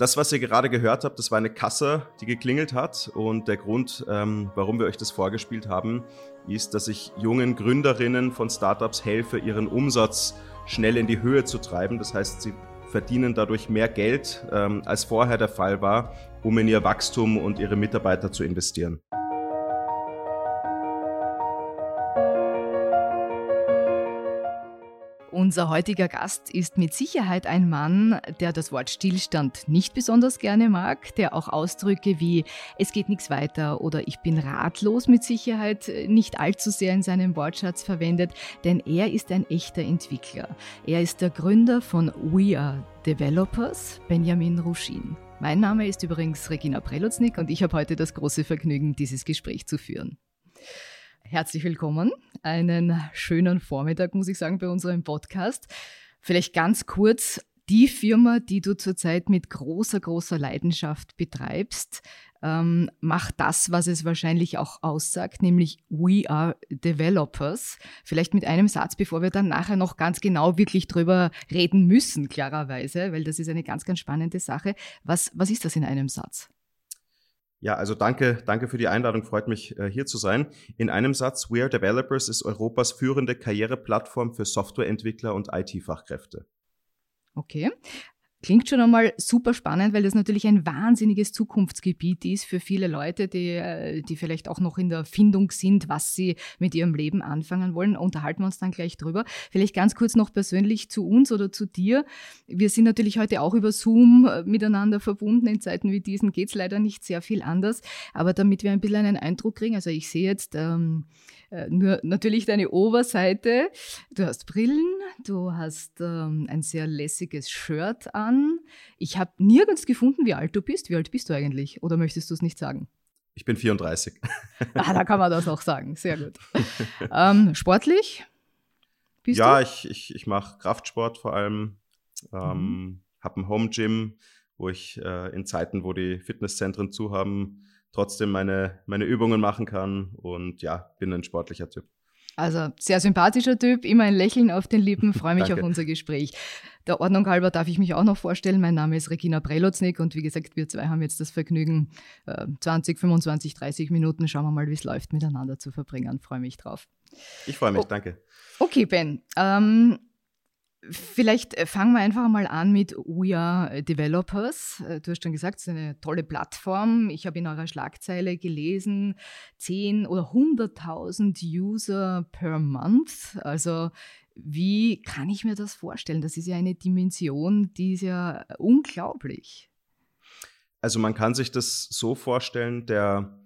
Das, was ihr gerade gehört habt, das war eine Kasse, die geklingelt hat. Und der Grund, ähm, warum wir euch das vorgespielt haben, ist, dass ich jungen Gründerinnen von Startups helfe, ihren Umsatz schnell in die Höhe zu treiben. Das heißt, sie verdienen dadurch mehr Geld, ähm, als vorher der Fall war, um in ihr Wachstum und ihre Mitarbeiter zu investieren. Unser heutiger Gast ist mit Sicherheit ein Mann, der das Wort Stillstand nicht besonders gerne mag, der auch Ausdrücke wie es geht nichts weiter oder ich bin ratlos mit Sicherheit nicht allzu sehr in seinem Wortschatz verwendet, denn er ist ein echter Entwickler. Er ist der Gründer von We Are Developers, Benjamin Ruschin. Mein Name ist übrigens Regina Prelutznik und ich habe heute das große Vergnügen, dieses Gespräch zu führen. Herzlich willkommen. Einen schönen Vormittag, muss ich sagen, bei unserem Podcast. Vielleicht ganz kurz, die Firma, die du zurzeit mit großer, großer Leidenschaft betreibst, ähm, macht das, was es wahrscheinlich auch aussagt, nämlich We are Developers. Vielleicht mit einem Satz, bevor wir dann nachher noch ganz genau wirklich drüber reden müssen, klarerweise, weil das ist eine ganz, ganz spannende Sache. Was, was ist das in einem Satz? Ja, also danke, danke für die Einladung. Freut mich, äh, hier zu sein. In einem Satz, We Are Developers ist Europas führende Karriereplattform für Softwareentwickler und IT-Fachkräfte. Okay. Klingt schon einmal super spannend, weil das natürlich ein wahnsinniges Zukunftsgebiet ist für viele Leute, die, äh, die vielleicht auch noch in der Findung sind, was sie mit ihrem Leben anfangen wollen. Unterhalten wir uns dann gleich drüber. Vielleicht ganz kurz noch persönlich zu uns oder zu dir. Wir sind natürlich heute auch über Zoom äh, miteinander verbunden. In Zeiten wie diesen geht es leider nicht sehr viel anders. Aber damit wir ein bisschen einen Eindruck kriegen, also ich sehe jetzt, ähm, äh, nur natürlich deine Oberseite. Du hast Brillen, du hast ähm, ein sehr lässiges Shirt an. Ich habe nirgends gefunden, wie alt du bist. Wie alt bist du eigentlich? Oder möchtest du es nicht sagen? Ich bin 34. ah, da kann man das auch sagen. Sehr gut. Ähm, sportlich? Bist ja, du? ich, ich, ich mache Kraftsport vor allem. Ähm, mhm. Habe ein Home Gym, wo ich äh, in Zeiten, wo die Fitnesszentren zu haben, trotzdem meine, meine Übungen machen kann und ja, bin ein sportlicher Typ. Also sehr sympathischer Typ, immer ein Lächeln auf den Lippen, freue mich auf unser Gespräch. Der Ordnung halber darf ich mich auch noch vorstellen. Mein Name ist Regina Prelotznik und wie gesagt, wir zwei haben jetzt das Vergnügen, 20, 25, 30 Minuten, schauen wir mal, wie es läuft, miteinander zu verbringen. Freue mich drauf. Ich freue mich, oh, danke. Okay, Ben. Ähm, Vielleicht äh, fangen wir einfach mal an mit Are Developers. Äh, du hast schon gesagt, es ist eine tolle Plattform. Ich habe in eurer Schlagzeile gelesen, 10 oder 100.000 User per Month. Also wie kann ich mir das vorstellen? Das ist ja eine Dimension, die ist ja unglaublich. Also man kann sich das so vorstellen, der,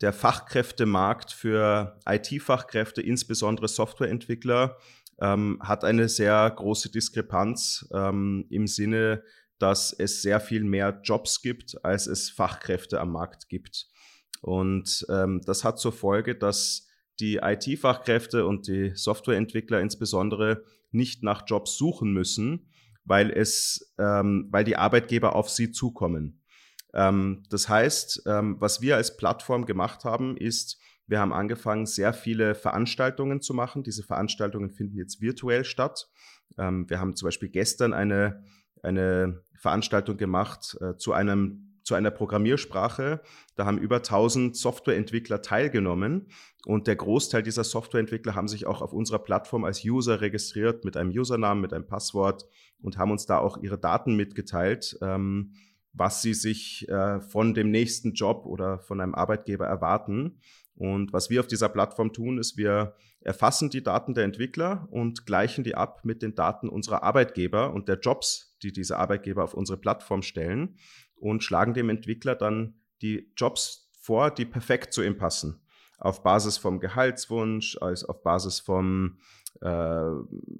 der Fachkräftemarkt für IT-Fachkräfte, insbesondere Softwareentwickler, ähm, hat eine sehr große Diskrepanz ähm, im Sinne, dass es sehr viel mehr Jobs gibt, als es Fachkräfte am Markt gibt. Und ähm, das hat zur Folge, dass die IT-Fachkräfte und die Softwareentwickler insbesondere nicht nach Jobs suchen müssen, weil es, ähm, weil die Arbeitgeber auf sie zukommen. Ähm, das heißt, ähm, was wir als Plattform gemacht haben, ist, wir haben angefangen, sehr viele Veranstaltungen zu machen. Diese Veranstaltungen finden jetzt virtuell statt. Ähm, wir haben zum Beispiel gestern eine, eine Veranstaltung gemacht äh, zu einem zu einer Programmiersprache. Da haben über 1000 Softwareentwickler teilgenommen und der Großteil dieser Softwareentwickler haben sich auch auf unserer Plattform als User registriert mit einem Usernamen, mit einem Passwort und haben uns da auch ihre Daten mitgeteilt, ähm, was sie sich äh, von dem nächsten Job oder von einem Arbeitgeber erwarten. Und was wir auf dieser Plattform tun, ist, wir erfassen die Daten der Entwickler und gleichen die ab mit den Daten unserer Arbeitgeber und der Jobs, die diese Arbeitgeber auf unsere Plattform stellen und schlagen dem Entwickler dann die Jobs vor, die perfekt zu ihm passen. Auf Basis vom Gehaltswunsch, also auf Basis vom, äh,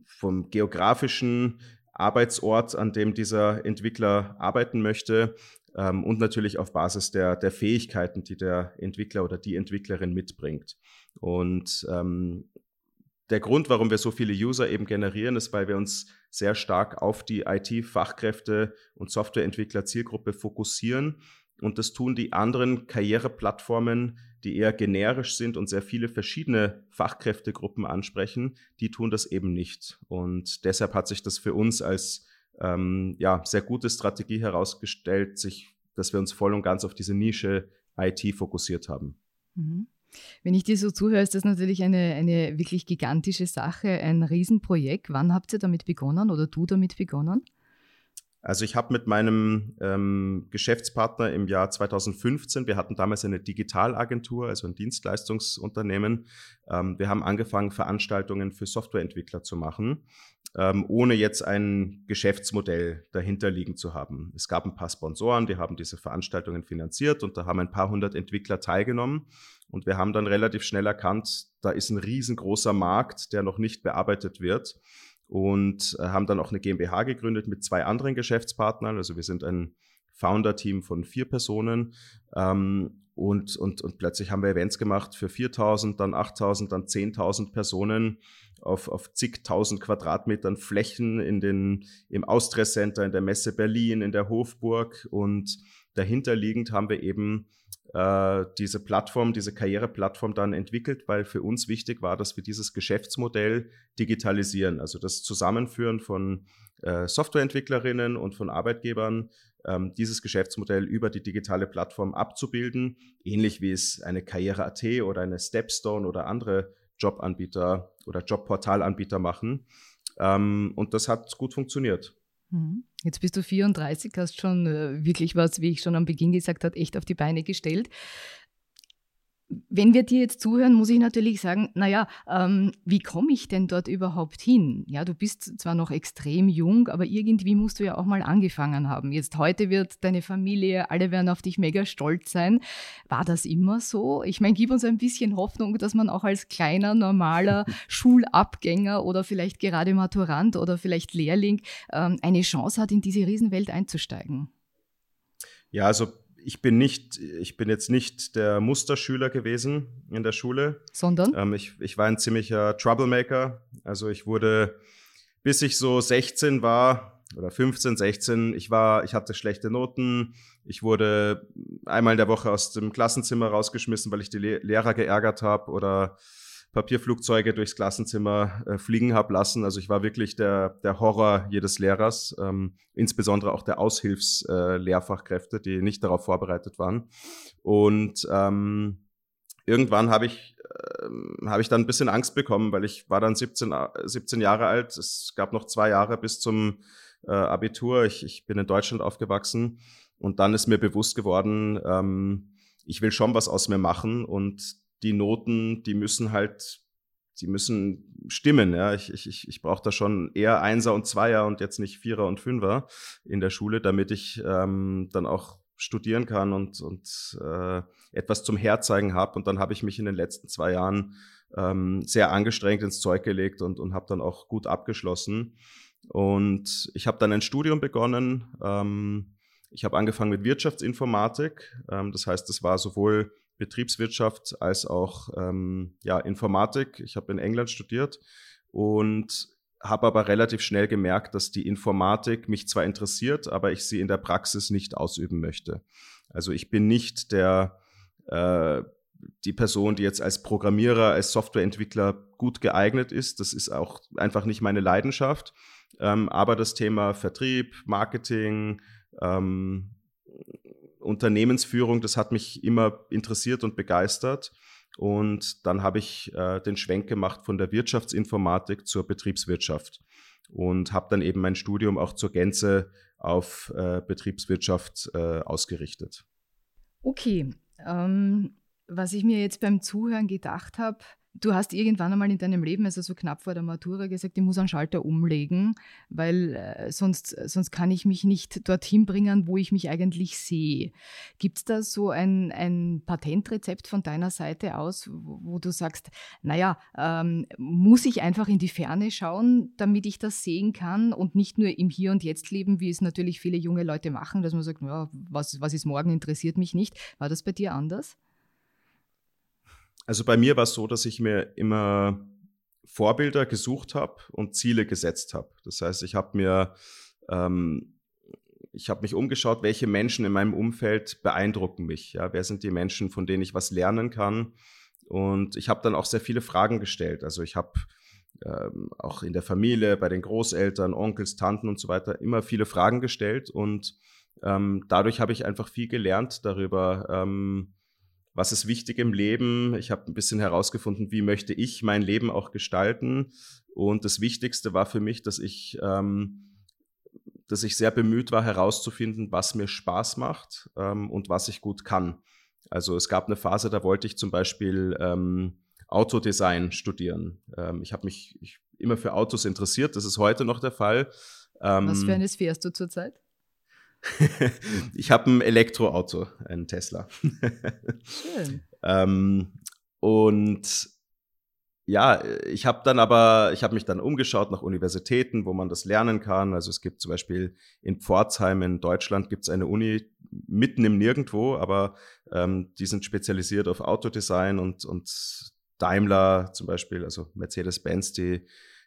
vom geografischen Arbeitsort, an dem dieser Entwickler arbeiten möchte, ähm, und natürlich auf Basis der, der Fähigkeiten, die der Entwickler oder die Entwicklerin mitbringt. Und ähm, der Grund, warum wir so viele User eben generieren, ist, weil wir uns sehr stark auf die IT-Fachkräfte und Softwareentwickler-Zielgruppe fokussieren. Und das tun die anderen Karriereplattformen, die eher generisch sind und sehr viele verschiedene Fachkräftegruppen ansprechen, die tun das eben nicht. Und deshalb hat sich das für uns als ähm, ja, sehr gute Strategie herausgestellt, sich, dass wir uns voll und ganz auf diese Nische IT fokussiert haben. Mhm. Wenn ich dir so zuhöre, ist das natürlich eine, eine wirklich gigantische Sache, ein Riesenprojekt. Wann habt ihr damit begonnen oder du damit begonnen? Also ich habe mit meinem ähm, Geschäftspartner im Jahr 2015, wir hatten damals eine Digitalagentur, also ein Dienstleistungsunternehmen, ähm, wir haben angefangen, Veranstaltungen für Softwareentwickler zu machen, ähm, ohne jetzt ein Geschäftsmodell dahinter liegen zu haben. Es gab ein paar Sponsoren, die haben diese Veranstaltungen finanziert und da haben ein paar hundert Entwickler teilgenommen. Und wir haben dann relativ schnell erkannt, da ist ein riesengroßer Markt, der noch nicht bearbeitet wird und äh, haben dann auch eine GmbH gegründet mit zwei anderen Geschäftspartnern. Also wir sind ein Founder-Team von vier Personen. Ähm, und, und, und plötzlich haben wir Events gemacht für 4.000, dann 8.000, dann 10.000 Personen auf, auf zigtausend Quadratmetern Flächen in den, im Austria Center, in der Messe Berlin, in der Hofburg. Und dahinterliegend haben wir eben äh, diese Plattform, diese Karriereplattform dann entwickelt, weil für uns wichtig war, dass wir dieses Geschäftsmodell digitalisieren, also das Zusammenführen von äh, Softwareentwicklerinnen und von Arbeitgebern, ähm, dieses Geschäftsmodell über die digitale Plattform abzubilden, ähnlich wie es eine Karriere.at oder eine Stepstone oder andere Jobanbieter oder Jobportalanbieter machen. Ähm, und das hat gut funktioniert. Mhm. Jetzt bist du 34, hast schon äh, wirklich was, wie ich schon am Beginn gesagt habe, echt auf die Beine gestellt wenn wir dir jetzt zuhören, muss ich natürlich sagen, naja, ähm, wie komme ich denn dort überhaupt hin? Ja, du bist zwar noch extrem jung, aber irgendwie musst du ja auch mal angefangen haben. Jetzt heute wird deine Familie, alle werden auf dich mega stolz sein. War das immer so? Ich meine, gib uns ein bisschen Hoffnung, dass man auch als kleiner, normaler Schulabgänger oder vielleicht gerade Maturant oder vielleicht Lehrling ähm, eine Chance hat, in diese Riesenwelt einzusteigen. Ja, also ich bin nicht, ich bin jetzt nicht der Musterschüler gewesen in der Schule. Sondern? Ähm, ich, ich war ein ziemlicher Troublemaker. Also ich wurde, bis ich so 16 war, oder 15, 16, ich war, ich hatte schlechte Noten. Ich wurde einmal in der Woche aus dem Klassenzimmer rausgeschmissen, weil ich die Le Lehrer geärgert habe oder Papierflugzeuge durchs Klassenzimmer äh, fliegen habe lassen. Also ich war wirklich der, der Horror jedes Lehrers, ähm, insbesondere auch der Aushilfslehrfachkräfte, äh, die nicht darauf vorbereitet waren. Und ähm, irgendwann habe ich, äh, hab ich dann ein bisschen Angst bekommen, weil ich war dann 17, 17 Jahre alt. Es gab noch zwei Jahre bis zum äh, Abitur. Ich, ich bin in Deutschland aufgewachsen und dann ist mir bewusst geworden, ähm, ich will schon was aus mir machen und die Noten, die müssen halt, die müssen stimmen. Ja, ich, ich, ich brauche da schon eher Einser und Zweier und jetzt nicht Vierer und Fünfer in der Schule, damit ich ähm, dann auch studieren kann und, und äh, etwas zum Herzeigen habe. Und dann habe ich mich in den letzten zwei Jahren ähm, sehr angestrengt ins Zeug gelegt und, und habe dann auch gut abgeschlossen. Und ich habe dann ein Studium begonnen. Ähm, ich habe angefangen mit Wirtschaftsinformatik. Ähm, das heißt, es war sowohl Betriebswirtschaft als auch ähm, ja, Informatik. Ich habe in England studiert und habe aber relativ schnell gemerkt, dass die Informatik mich zwar interessiert, aber ich sie in der Praxis nicht ausüben möchte. Also ich bin nicht der äh, die Person, die jetzt als Programmierer, als Softwareentwickler gut geeignet ist. Das ist auch einfach nicht meine Leidenschaft. Ähm, aber das Thema Vertrieb, Marketing, ähm, Unternehmensführung, das hat mich immer interessiert und begeistert. Und dann habe ich äh, den Schwenk gemacht von der Wirtschaftsinformatik zur Betriebswirtschaft und habe dann eben mein Studium auch zur Gänze auf äh, Betriebswirtschaft äh, ausgerichtet. Okay, ähm, was ich mir jetzt beim Zuhören gedacht habe, Du hast irgendwann einmal in deinem Leben, also so knapp vor der Matura, gesagt, ich muss einen Schalter umlegen, weil äh, sonst, sonst kann ich mich nicht dorthin bringen, wo ich mich eigentlich sehe. Gibt es da so ein, ein Patentrezept von deiner Seite aus, wo, wo du sagst, naja, ähm, muss ich einfach in die Ferne schauen, damit ich das sehen kann und nicht nur im Hier und Jetzt leben, wie es natürlich viele junge Leute machen, dass man sagt, ja, was, was ist morgen, interessiert mich nicht. War das bei dir anders? Also bei mir war es so, dass ich mir immer Vorbilder gesucht habe und Ziele gesetzt habe. Das heißt, ich habe mir ähm, ich habe mich umgeschaut, welche Menschen in meinem Umfeld beeindrucken mich. Ja, wer sind die Menschen, von denen ich was lernen kann? Und ich habe dann auch sehr viele Fragen gestellt. Also ich habe ähm, auch in der Familie, bei den Großeltern, Onkels, Tanten und so weiter immer viele Fragen gestellt und ähm, dadurch habe ich einfach viel gelernt darüber, ähm, was ist wichtig im Leben. Ich habe ein bisschen herausgefunden, wie möchte ich mein Leben auch gestalten. Und das Wichtigste war für mich, dass ich, ähm, dass ich sehr bemüht war, herauszufinden, was mir Spaß macht ähm, und was ich gut kann. Also es gab eine Phase, da wollte ich zum Beispiel ähm, Autodesign studieren. Ähm, ich habe mich ich, immer für Autos interessiert, das ist heute noch der Fall. was für ähm, eines fährst du zurzeit? ich habe ein Elektroauto, ein Tesla. Schön. ähm, und ja, ich habe dann aber, ich habe mich dann umgeschaut nach Universitäten, wo man das lernen kann. Also es gibt zum Beispiel in Pforzheim in Deutschland gibt es eine Uni mitten im Nirgendwo, aber ähm, die sind spezialisiert auf Autodesign und, und Daimler zum Beispiel, also Mercedes-Benz, die,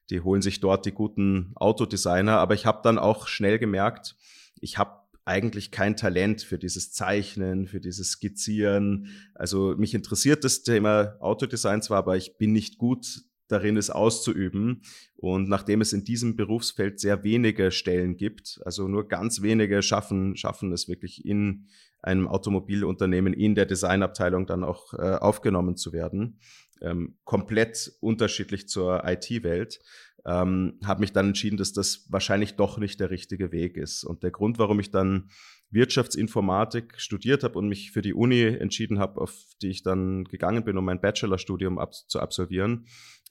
die holen sich dort die guten Autodesigner. Aber ich habe dann auch schnell gemerkt, ich habe eigentlich kein Talent für dieses Zeichnen, für dieses Skizzieren. Also mich interessiert das Thema Autodesign zwar, aber ich bin nicht gut darin, es auszuüben. Und nachdem es in diesem Berufsfeld sehr wenige Stellen gibt, also nur ganz wenige schaffen, schaffen es wirklich in einem Automobilunternehmen, in der Designabteilung dann auch äh, aufgenommen zu werden, ähm, komplett unterschiedlich zur IT-Welt, ähm, habe mich dann entschieden, dass das wahrscheinlich doch nicht der richtige Weg ist. Und der Grund, warum ich dann Wirtschaftsinformatik studiert habe und mich für die Uni entschieden habe, auf die ich dann gegangen bin, um mein Bachelorstudium ab zu absolvieren,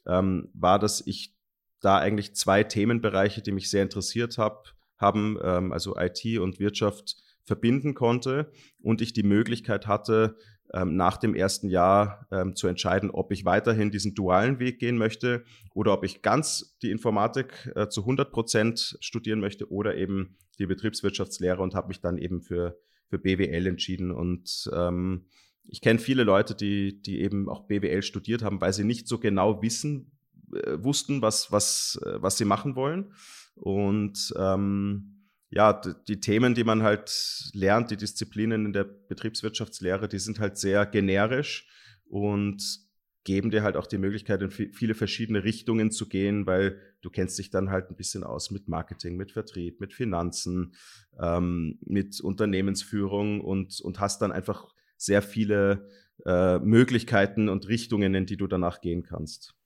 ähm, war, dass ich da eigentlich zwei Themenbereiche, die mich sehr interessiert hab, haben, ähm, also IT und Wirtschaft, verbinden konnte und ich die Möglichkeit hatte, ähm, nach dem ersten Jahr ähm, zu entscheiden, ob ich weiterhin diesen dualen Weg gehen möchte oder ob ich ganz die Informatik äh, zu 100 Prozent studieren möchte oder eben die Betriebswirtschaftslehre und habe mich dann eben für, für BWL entschieden. Und ähm, ich kenne viele Leute, die, die eben auch BWL studiert haben, weil sie nicht so genau wissen, äh, wussten, was, was, äh, was sie machen wollen. Und ähm, ja, die Themen, die man halt lernt, die Disziplinen in der Betriebswirtschaftslehre, die sind halt sehr generisch und geben dir halt auch die Möglichkeit, in viele verschiedene Richtungen zu gehen, weil du kennst dich dann halt ein bisschen aus mit Marketing, mit Vertrieb, mit Finanzen, ähm, mit Unternehmensführung und, und hast dann einfach sehr viele äh, Möglichkeiten und Richtungen, in die du danach gehen kannst.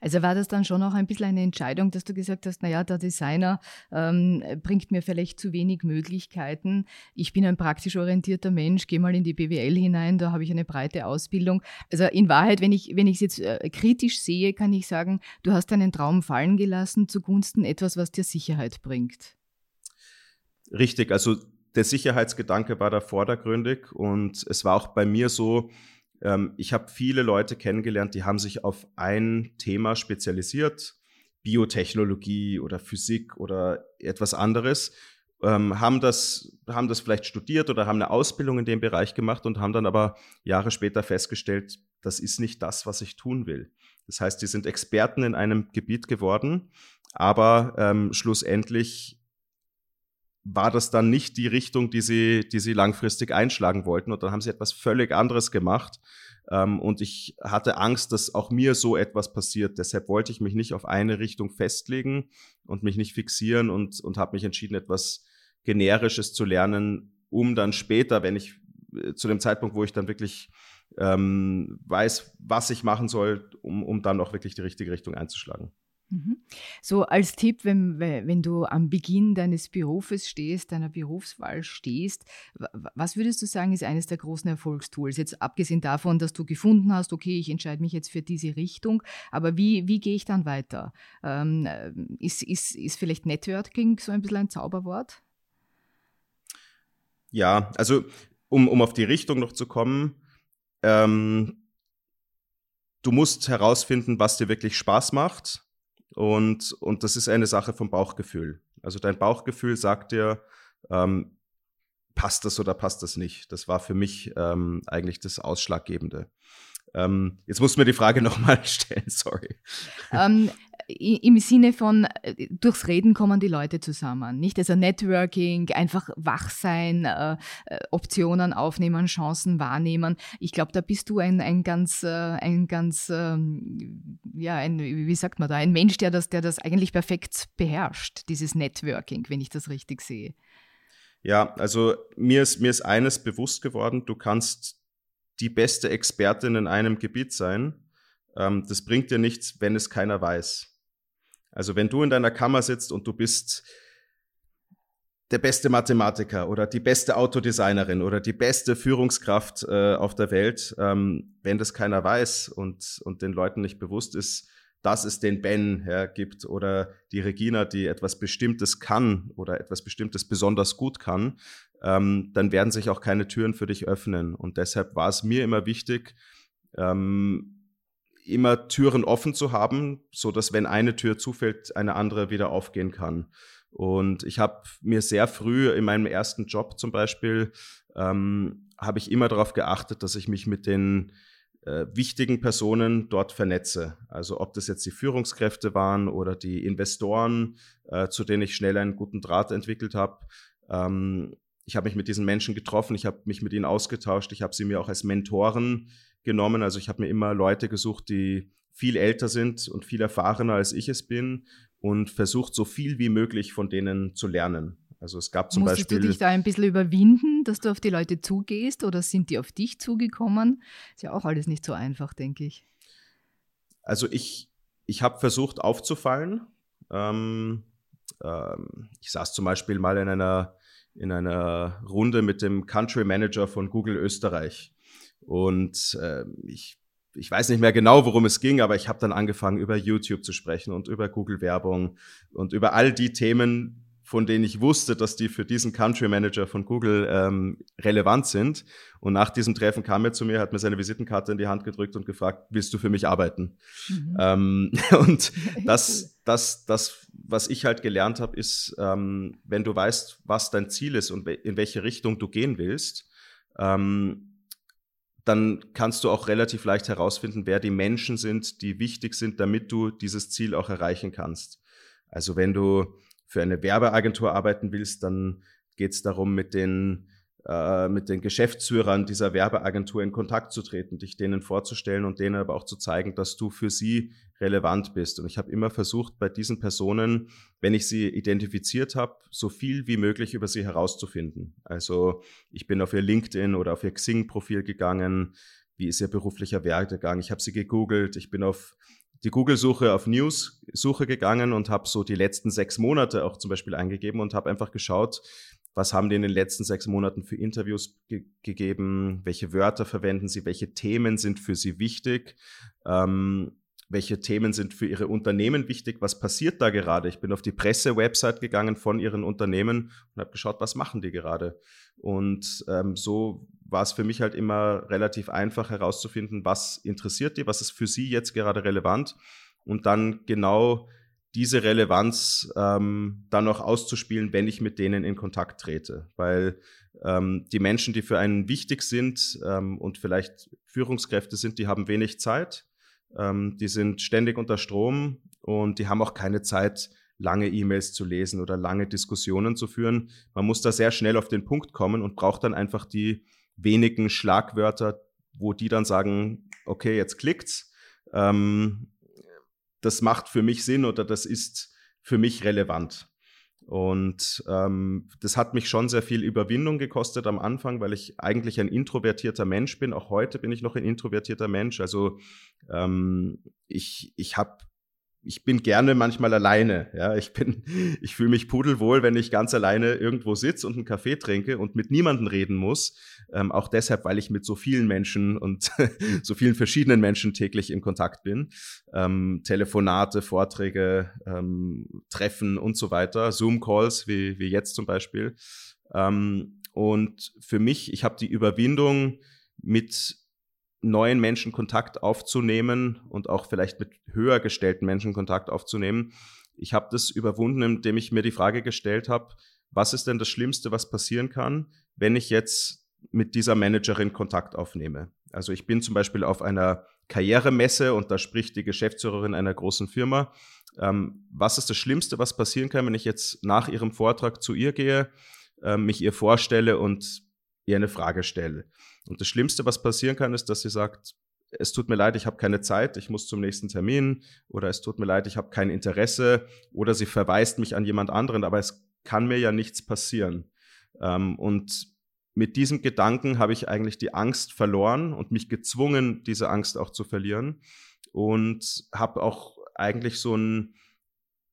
Also war das dann schon auch ein bisschen eine Entscheidung, dass du gesagt hast, naja, der Designer ähm, bringt mir vielleicht zu wenig Möglichkeiten. Ich bin ein praktisch orientierter Mensch, gehe mal in die BWL hinein, da habe ich eine breite Ausbildung. Also in Wahrheit, wenn ich, wenn es jetzt äh, kritisch sehe, kann ich sagen, du hast deinen Traum fallen gelassen zugunsten etwas, was dir Sicherheit bringt. Richtig, also der Sicherheitsgedanke war da vordergründig und es war auch bei mir so, ähm, ich habe viele Leute kennengelernt, die haben sich auf ein Thema spezialisiert, Biotechnologie oder Physik oder etwas anderes, ähm, haben, das, haben das vielleicht studiert oder haben eine Ausbildung in dem Bereich gemacht und haben dann aber Jahre später festgestellt, das ist nicht das, was ich tun will. Das heißt, die sind Experten in einem Gebiet geworden, aber ähm, schlussendlich war das dann nicht die Richtung, die sie, die sie langfristig einschlagen wollten. Und dann haben sie etwas völlig anderes gemacht. Ähm, und ich hatte Angst, dass auch mir so etwas passiert. Deshalb wollte ich mich nicht auf eine Richtung festlegen und mich nicht fixieren und, und habe mich entschieden, etwas Generisches zu lernen, um dann später, wenn ich äh, zu dem Zeitpunkt, wo ich dann wirklich ähm, weiß, was ich machen soll, um, um dann auch wirklich die richtige Richtung einzuschlagen. Mhm. So als Tipp, wenn, wenn du am Beginn deines Berufes stehst, deiner Berufswahl stehst, was würdest du sagen, ist eines der großen Erfolgstools? Jetzt abgesehen davon, dass du gefunden hast, okay, ich entscheide mich jetzt für diese Richtung, aber wie, wie gehe ich dann weiter? Ähm, ist, ist, ist vielleicht Networking so ein bisschen ein Zauberwort? Ja, also um, um auf die Richtung noch zu kommen, ähm, du musst herausfinden, was dir wirklich Spaß macht und, und das ist eine Sache vom Bauchgefühl. Also dein Bauchgefühl sagt dir, ähm, passt das oder passt das nicht. Das war für mich ähm, eigentlich das Ausschlaggebende. Ähm, jetzt musst du mir die Frage nochmal stellen, sorry. Ähm, im Sinne von, äh, durchs Reden kommen die Leute zusammen, nicht? Also Networking, einfach wach sein, äh, äh Optionen aufnehmen, Chancen wahrnehmen. Ich glaube, da bist du ein, ein ganz, ein ganz, ähm, ja, ein, wie sagt man da, ein Mensch, der das, der das eigentlich perfekt beherrscht, dieses Networking, wenn ich das richtig sehe. Ja, also mir ist, mir ist eines bewusst geworden, du kannst die beste Expertin in einem Gebiet sein. Ähm, das bringt dir nichts, wenn es keiner weiß. Also wenn du in deiner Kammer sitzt und du bist der beste Mathematiker oder die beste Autodesignerin oder die beste Führungskraft äh, auf der Welt, ähm, wenn das keiner weiß und, und den Leuten nicht bewusst ist, dass es den Ben ja, gibt oder die Regina, die etwas Bestimmtes kann oder etwas Bestimmtes besonders gut kann, ähm, dann werden sich auch keine Türen für dich öffnen. Und deshalb war es mir immer wichtig, ähm, immer Türen offen zu haben, so dass wenn eine Tür zufällt, eine andere wieder aufgehen kann. Und ich habe mir sehr früh in meinem ersten Job zum Beispiel, ähm, habe ich immer darauf geachtet, dass ich mich mit den äh, wichtigen Personen dort vernetze. Also ob das jetzt die Führungskräfte waren oder die Investoren, äh, zu denen ich schnell einen guten Draht entwickelt habe. Ähm, ich habe mich mit diesen Menschen getroffen, ich habe mich mit ihnen ausgetauscht, ich habe sie mir auch als Mentoren genommen. Also ich habe mir immer Leute gesucht, die viel älter sind und viel erfahrener als ich es bin und versucht so viel wie möglich von denen zu lernen. Also es gab zum Musstest Beispiel. du dich da ein bisschen überwinden, dass du auf die Leute zugehst oder sind die auf dich zugekommen? Ist ja auch alles nicht so einfach, denke ich. Also ich, ich habe versucht aufzufallen. Ähm, ähm, ich saß zum Beispiel mal in einer, in einer Runde mit dem Country Manager von Google Österreich. Und äh, ich ich weiß nicht mehr genau, worum es ging, aber ich habe dann angefangen, über YouTube zu sprechen und über Google-Werbung und über all die Themen, von denen ich wusste, dass die für diesen Country Manager von Google ähm, relevant sind. Und nach diesem Treffen kam er zu mir, hat mir seine Visitenkarte in die Hand gedrückt und gefragt, willst du für mich arbeiten? Mhm. Ähm, und das, das, das, was ich halt gelernt habe, ist, ähm, wenn du weißt, was dein Ziel ist und in welche Richtung du gehen willst, ähm, dann kannst du auch relativ leicht herausfinden, wer die Menschen sind, die wichtig sind, damit du dieses Ziel auch erreichen kannst. Also wenn du für eine Werbeagentur arbeiten willst, dann geht es darum, mit den, äh, mit den Geschäftsführern dieser Werbeagentur in Kontakt zu treten, dich denen vorzustellen und denen aber auch zu zeigen, dass du für sie relevant bist. Und ich habe immer versucht, bei diesen Personen, wenn ich sie identifiziert habe, so viel wie möglich über sie herauszufinden. Also ich bin auf ihr LinkedIn oder auf ihr Xing-Profil gegangen, wie ist ihr beruflicher Werdegang, ich habe sie gegoogelt, ich bin auf die Google-Suche auf News-Suche gegangen und habe so die letzten sechs Monate auch zum Beispiel eingegeben und habe einfach geschaut, was haben die in den letzten sechs Monaten für Interviews ge gegeben, welche Wörter verwenden sie, welche Themen sind für sie wichtig. Ähm, welche Themen sind für Ihre Unternehmen wichtig, was passiert da gerade. Ich bin auf die Presse-Website gegangen von Ihren Unternehmen und habe geschaut, was machen die gerade. Und ähm, so war es für mich halt immer relativ einfach herauszufinden, was interessiert die, was ist für Sie jetzt gerade relevant und dann genau diese Relevanz ähm, dann auch auszuspielen, wenn ich mit denen in Kontakt trete. Weil ähm, die Menschen, die für einen wichtig sind ähm, und vielleicht Führungskräfte sind, die haben wenig Zeit ähm, die sind ständig unter Strom und die haben auch keine Zeit, lange E-Mails zu lesen oder lange Diskussionen zu führen. Man muss da sehr schnell auf den Punkt kommen und braucht dann einfach die wenigen Schlagwörter, wo die dann sagen, okay, jetzt klickt's. Ähm, das macht für mich Sinn oder das ist für mich relevant. Und ähm, das hat mich schon sehr viel Überwindung gekostet am Anfang, weil ich eigentlich ein introvertierter Mensch bin. Auch heute bin ich noch ein introvertierter Mensch. Also ähm, ich, ich habe ich bin gerne manchmal alleine. Ja, ich bin, ich fühle mich pudelwohl, wenn ich ganz alleine irgendwo sitze und einen Kaffee trinke und mit niemandem reden muss. Ähm, auch deshalb, weil ich mit so vielen Menschen und so vielen verschiedenen Menschen täglich in Kontakt bin. Ähm, Telefonate, Vorträge, ähm, Treffen und so weiter, Zoom-Calls wie, wie jetzt zum Beispiel. Ähm, und für mich, ich habe die Überwindung mit neuen Menschen Kontakt aufzunehmen und auch vielleicht mit höher gestellten Menschen Kontakt aufzunehmen. Ich habe das überwunden, indem ich mir die Frage gestellt habe, was ist denn das Schlimmste, was passieren kann, wenn ich jetzt mit dieser Managerin Kontakt aufnehme? Also ich bin zum Beispiel auf einer Karrieremesse und da spricht die Geschäftsführerin einer großen Firma. Ähm, was ist das Schlimmste, was passieren kann, wenn ich jetzt nach ihrem Vortrag zu ihr gehe, äh, mich ihr vorstelle und ihr eine Frage stelle? Und das Schlimmste, was passieren kann, ist, dass sie sagt, es tut mir leid, ich habe keine Zeit, ich muss zum nächsten Termin oder es tut mir leid, ich habe kein Interesse oder sie verweist mich an jemand anderen, aber es kann mir ja nichts passieren. Ähm, und mit diesem Gedanken habe ich eigentlich die Angst verloren und mich gezwungen, diese Angst auch zu verlieren. Und habe auch eigentlich so einen,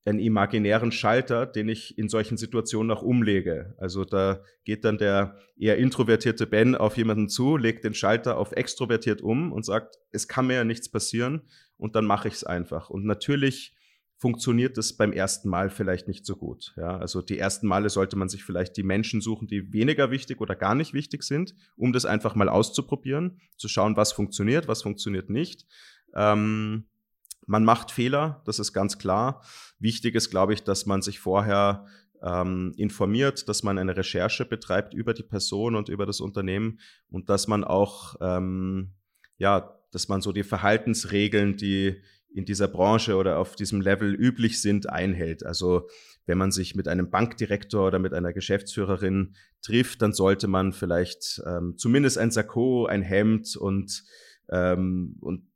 einen imaginären Schalter, den ich in solchen Situationen auch umlege. Also da geht dann der eher introvertierte Ben auf jemanden zu, legt den Schalter auf extrovertiert um und sagt, es kann mir ja nichts passieren und dann mache ich es einfach. Und natürlich funktioniert das beim ersten Mal vielleicht nicht so gut. Ja, also die ersten Male sollte man sich vielleicht die Menschen suchen, die weniger wichtig oder gar nicht wichtig sind, um das einfach mal auszuprobieren, zu schauen, was funktioniert, was funktioniert nicht. Ähm, man macht Fehler, das ist ganz klar. Wichtig ist, glaube ich, dass man sich vorher ähm, informiert, dass man eine Recherche betreibt über die Person und über das Unternehmen und dass man auch, ähm, ja, dass man so die Verhaltensregeln, die in dieser Branche oder auf diesem Level üblich sind, einhält. Also wenn man sich mit einem Bankdirektor oder mit einer Geschäftsführerin trifft, dann sollte man vielleicht ähm, zumindest ein Sakko, ein Hemd und, ähm, und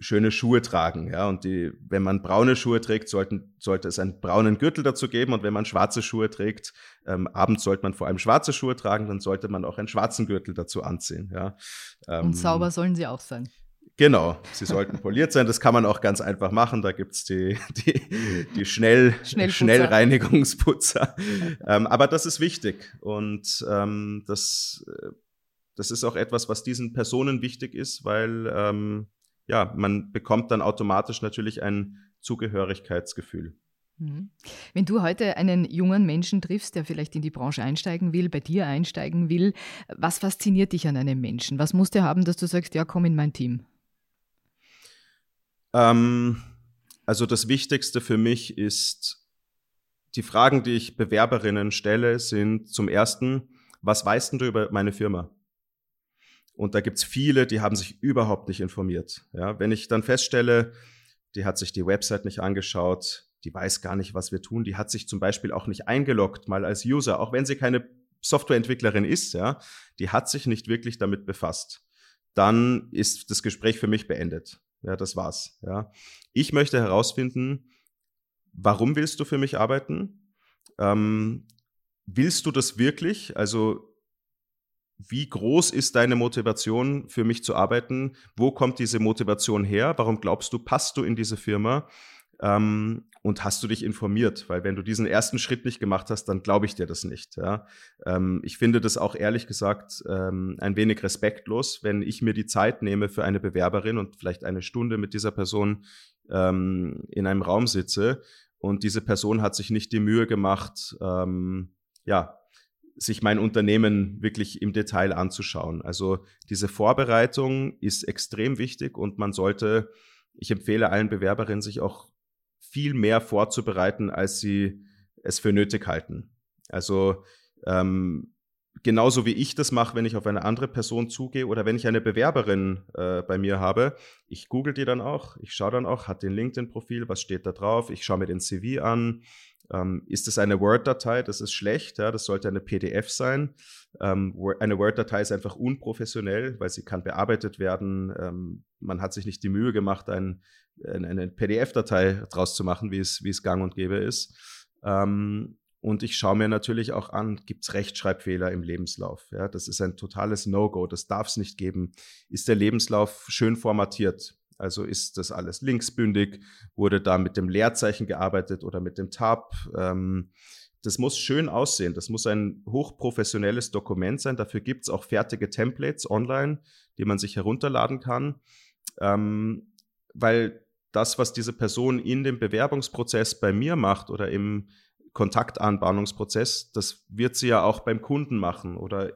schöne Schuhe tragen. Ja, und die, wenn man braune Schuhe trägt, sollten, sollte es einen braunen Gürtel dazu geben. Und wenn man schwarze Schuhe trägt, ähm, abends sollte man vor allem schwarze Schuhe tragen, dann sollte man auch einen schwarzen Gürtel dazu anziehen. Ja. Ähm, und sauber sollen sie auch sein. Genau, sie sollten poliert sein. Das kann man auch ganz einfach machen. Da gibt's die, die, die Schnell, Schnellreinigungsputzer. ähm, aber das ist wichtig. Und ähm, das, äh, das ist auch etwas, was diesen Personen wichtig ist, weil ähm, ja, man bekommt dann automatisch natürlich ein Zugehörigkeitsgefühl. Mhm. Wenn du heute einen jungen Menschen triffst, der vielleicht in die Branche einsteigen will, bei dir einsteigen will, was fasziniert dich an einem Menschen? Was muss der haben, dass du sagst, ja, komm in mein Team? Ähm, also das Wichtigste für mich ist, die Fragen, die ich Bewerberinnen stelle, sind zum ersten, was weißt du über meine Firma? Und da gibt's viele, die haben sich überhaupt nicht informiert. Ja, wenn ich dann feststelle, die hat sich die Website nicht angeschaut, die weiß gar nicht, was wir tun, die hat sich zum Beispiel auch nicht eingeloggt, mal als User, auch wenn sie keine Softwareentwicklerin ist, ja, die hat sich nicht wirklich damit befasst. Dann ist das Gespräch für mich beendet. Ja, das war's. Ja. Ich möchte herausfinden, warum willst du für mich arbeiten? Ähm, willst du das wirklich? Also, wie groß ist deine Motivation für mich zu arbeiten? Wo kommt diese Motivation her? Warum glaubst du, passt du in diese Firma? Ähm, und hast du dich informiert? Weil wenn du diesen ersten Schritt nicht gemacht hast, dann glaube ich dir das nicht. Ja? Ähm, ich finde das auch ehrlich gesagt ähm, ein wenig respektlos, wenn ich mir die Zeit nehme für eine Bewerberin und vielleicht eine Stunde mit dieser Person ähm, in einem Raum sitze und diese Person hat sich nicht die Mühe gemacht, ähm, ja, sich mein Unternehmen wirklich im Detail anzuschauen. Also diese Vorbereitung ist extrem wichtig und man sollte, ich empfehle allen Bewerberinnen, sich auch viel mehr vorzubereiten, als sie es für nötig halten. Also ähm, genauso wie ich das mache, wenn ich auf eine andere Person zugehe oder wenn ich eine Bewerberin äh, bei mir habe, ich google die dann auch, ich schaue dann auch, hat den LinkedIn-Profil, was steht da drauf, ich schaue mir den CV an, ähm, ist es eine Word-Datei, das ist schlecht, ja, das sollte eine PDF sein. Ähm, eine Word-Datei ist einfach unprofessionell, weil sie kann bearbeitet werden. Ähm, man hat sich nicht die Mühe gemacht, ein, eine PDF-Datei draus zu machen, wie es, wie es gang und gäbe ist. Ähm, und ich schaue mir natürlich auch an, gibt es Rechtschreibfehler im Lebenslauf? Ja, das ist ein totales No-Go, das darf es nicht geben. Ist der Lebenslauf schön formatiert? Also ist das alles linksbündig? Wurde da mit dem Leerzeichen gearbeitet oder mit dem Tab? Ähm, das muss schön aussehen. Das muss ein hochprofessionelles Dokument sein. Dafür gibt es auch fertige Templates online, die man sich herunterladen kann. Ähm, weil das, was diese Person in dem Bewerbungsprozess bei mir macht oder im Kontaktanbahnungsprozess, das wird sie ja auch beim Kunden machen oder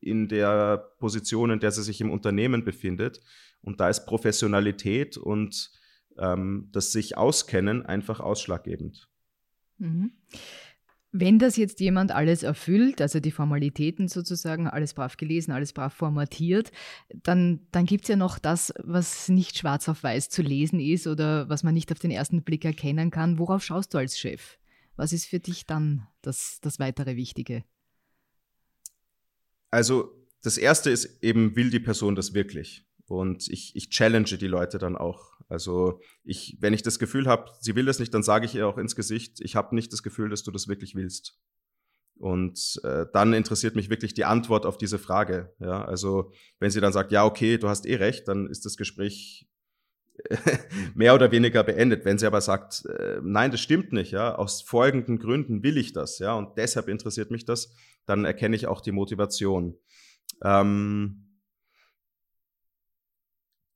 in der Position, in der sie sich im Unternehmen befindet. Und da ist Professionalität und ähm, das sich auskennen einfach ausschlaggebend. Mhm. Wenn das jetzt jemand alles erfüllt, also die Formalitäten sozusagen, alles brav gelesen, alles brav formatiert, dann, dann gibt es ja noch das, was nicht schwarz auf weiß zu lesen ist oder was man nicht auf den ersten Blick erkennen kann. Worauf schaust du als Chef? Was ist für dich dann das, das weitere Wichtige? Also das Erste ist eben, will die Person das wirklich? Und ich, ich challenge die Leute dann auch. Also ich, wenn ich das Gefühl habe, sie will das nicht, dann sage ich ihr auch ins Gesicht, ich habe nicht das Gefühl, dass du das wirklich willst. Und äh, dann interessiert mich wirklich die Antwort auf diese Frage. Ja, also wenn sie dann sagt, ja, okay, du hast eh recht, dann ist das Gespräch mehr oder weniger beendet. Wenn sie aber sagt, äh, nein, das stimmt nicht, ja, aus folgenden Gründen will ich das, ja, und deshalb interessiert mich das, dann erkenne ich auch die Motivation. Ähm,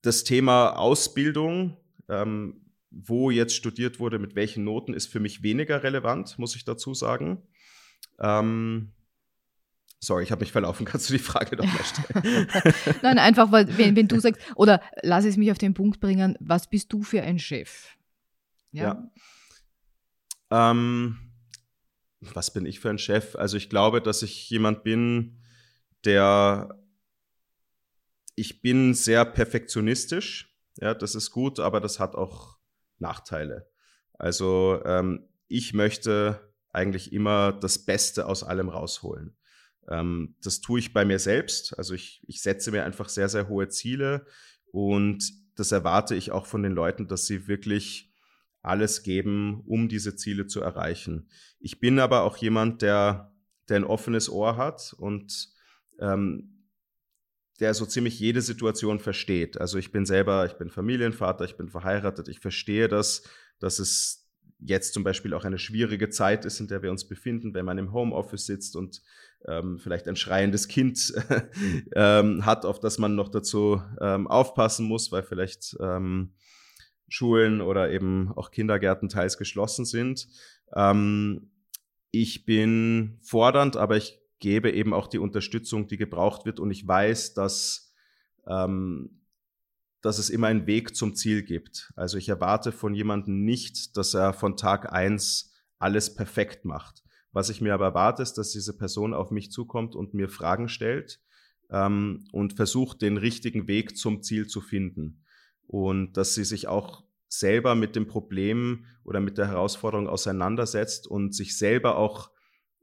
das Thema Ausbildung, ähm, wo jetzt studiert wurde, mit welchen Noten, ist für mich weniger relevant, muss ich dazu sagen. Ähm, sorry, ich habe mich verlaufen. Kannst du die Frage noch mal stellen? Nein, einfach, weil, wenn, wenn, du sagst, oder lass es mich auf den Punkt bringen, was bist du für ein Chef? Ja. ja. Ähm, was bin ich für ein Chef? Also ich glaube, dass ich jemand bin, der ich bin sehr perfektionistisch. Ja, das ist gut, aber das hat auch Nachteile. Also ähm, ich möchte eigentlich immer das Beste aus allem rausholen. Ähm, das tue ich bei mir selbst. Also ich, ich setze mir einfach sehr, sehr hohe Ziele und das erwarte ich auch von den Leuten, dass sie wirklich alles geben, um diese Ziele zu erreichen. Ich bin aber auch jemand, der, der ein offenes Ohr hat und ähm, der so ziemlich jede Situation versteht. Also ich bin selber, ich bin Familienvater, ich bin verheiratet, ich verstehe das, dass es jetzt zum Beispiel auch eine schwierige Zeit ist, in der wir uns befinden, wenn man im Homeoffice sitzt und ähm, vielleicht ein schreiendes Kind ähm, hat, auf das man noch dazu ähm, aufpassen muss, weil vielleicht ähm, Schulen oder eben auch Kindergärten teils geschlossen sind. Ähm, ich bin fordernd, aber ich gebe eben auch die Unterstützung, die gebraucht wird. Und ich weiß, dass, ähm, dass es immer einen Weg zum Ziel gibt. Also ich erwarte von jemandem nicht, dass er von Tag eins alles perfekt macht. Was ich mir aber erwarte, ist, dass diese Person auf mich zukommt und mir Fragen stellt ähm, und versucht, den richtigen Weg zum Ziel zu finden. Und dass sie sich auch selber mit dem Problem oder mit der Herausforderung auseinandersetzt und sich selber auch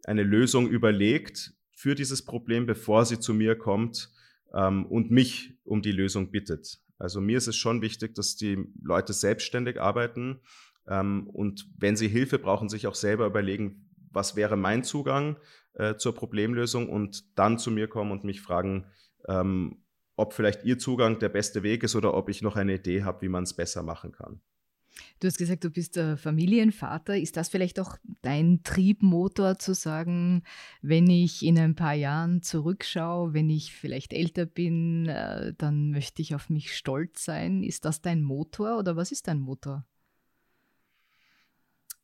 eine Lösung überlegt für dieses Problem, bevor sie zu mir kommt ähm, und mich um die Lösung bittet. Also mir ist es schon wichtig, dass die Leute selbstständig arbeiten ähm, und wenn sie Hilfe brauchen, sich auch selber überlegen, was wäre mein Zugang äh, zur Problemlösung und dann zu mir kommen und mich fragen, ähm, ob vielleicht ihr Zugang der beste Weg ist oder ob ich noch eine Idee habe, wie man es besser machen kann. Du hast gesagt, du bist der Familienvater. Ist das vielleicht auch dein Triebmotor zu sagen, wenn ich in ein paar Jahren zurückschaue, wenn ich vielleicht älter bin, äh, dann möchte ich auf mich stolz sein? Ist das dein Motor oder was ist dein Motor?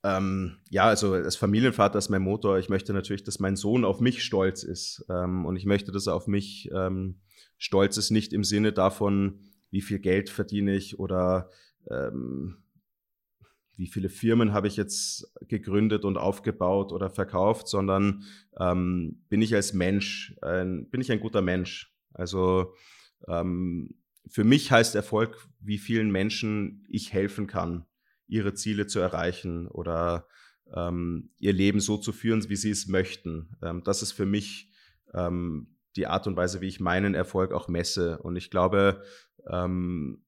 Ähm, ja, also als Familienvater ist mein Motor. Ich möchte natürlich, dass mein Sohn auf mich stolz ist. Ähm, und ich möchte, dass er auf mich ähm, stolz ist, nicht im Sinne davon, wie viel Geld verdiene ich oder ähm, wie viele Firmen habe ich jetzt gegründet und aufgebaut oder verkauft, sondern ähm, bin ich als Mensch, ein, bin ich ein guter Mensch. Also ähm, für mich heißt Erfolg, wie vielen Menschen ich helfen kann, ihre Ziele zu erreichen oder ähm, ihr Leben so zu führen, wie sie es möchten. Ähm, das ist für mich ähm, die Art und Weise, wie ich meinen Erfolg auch messe. Und ich glaube, ähm,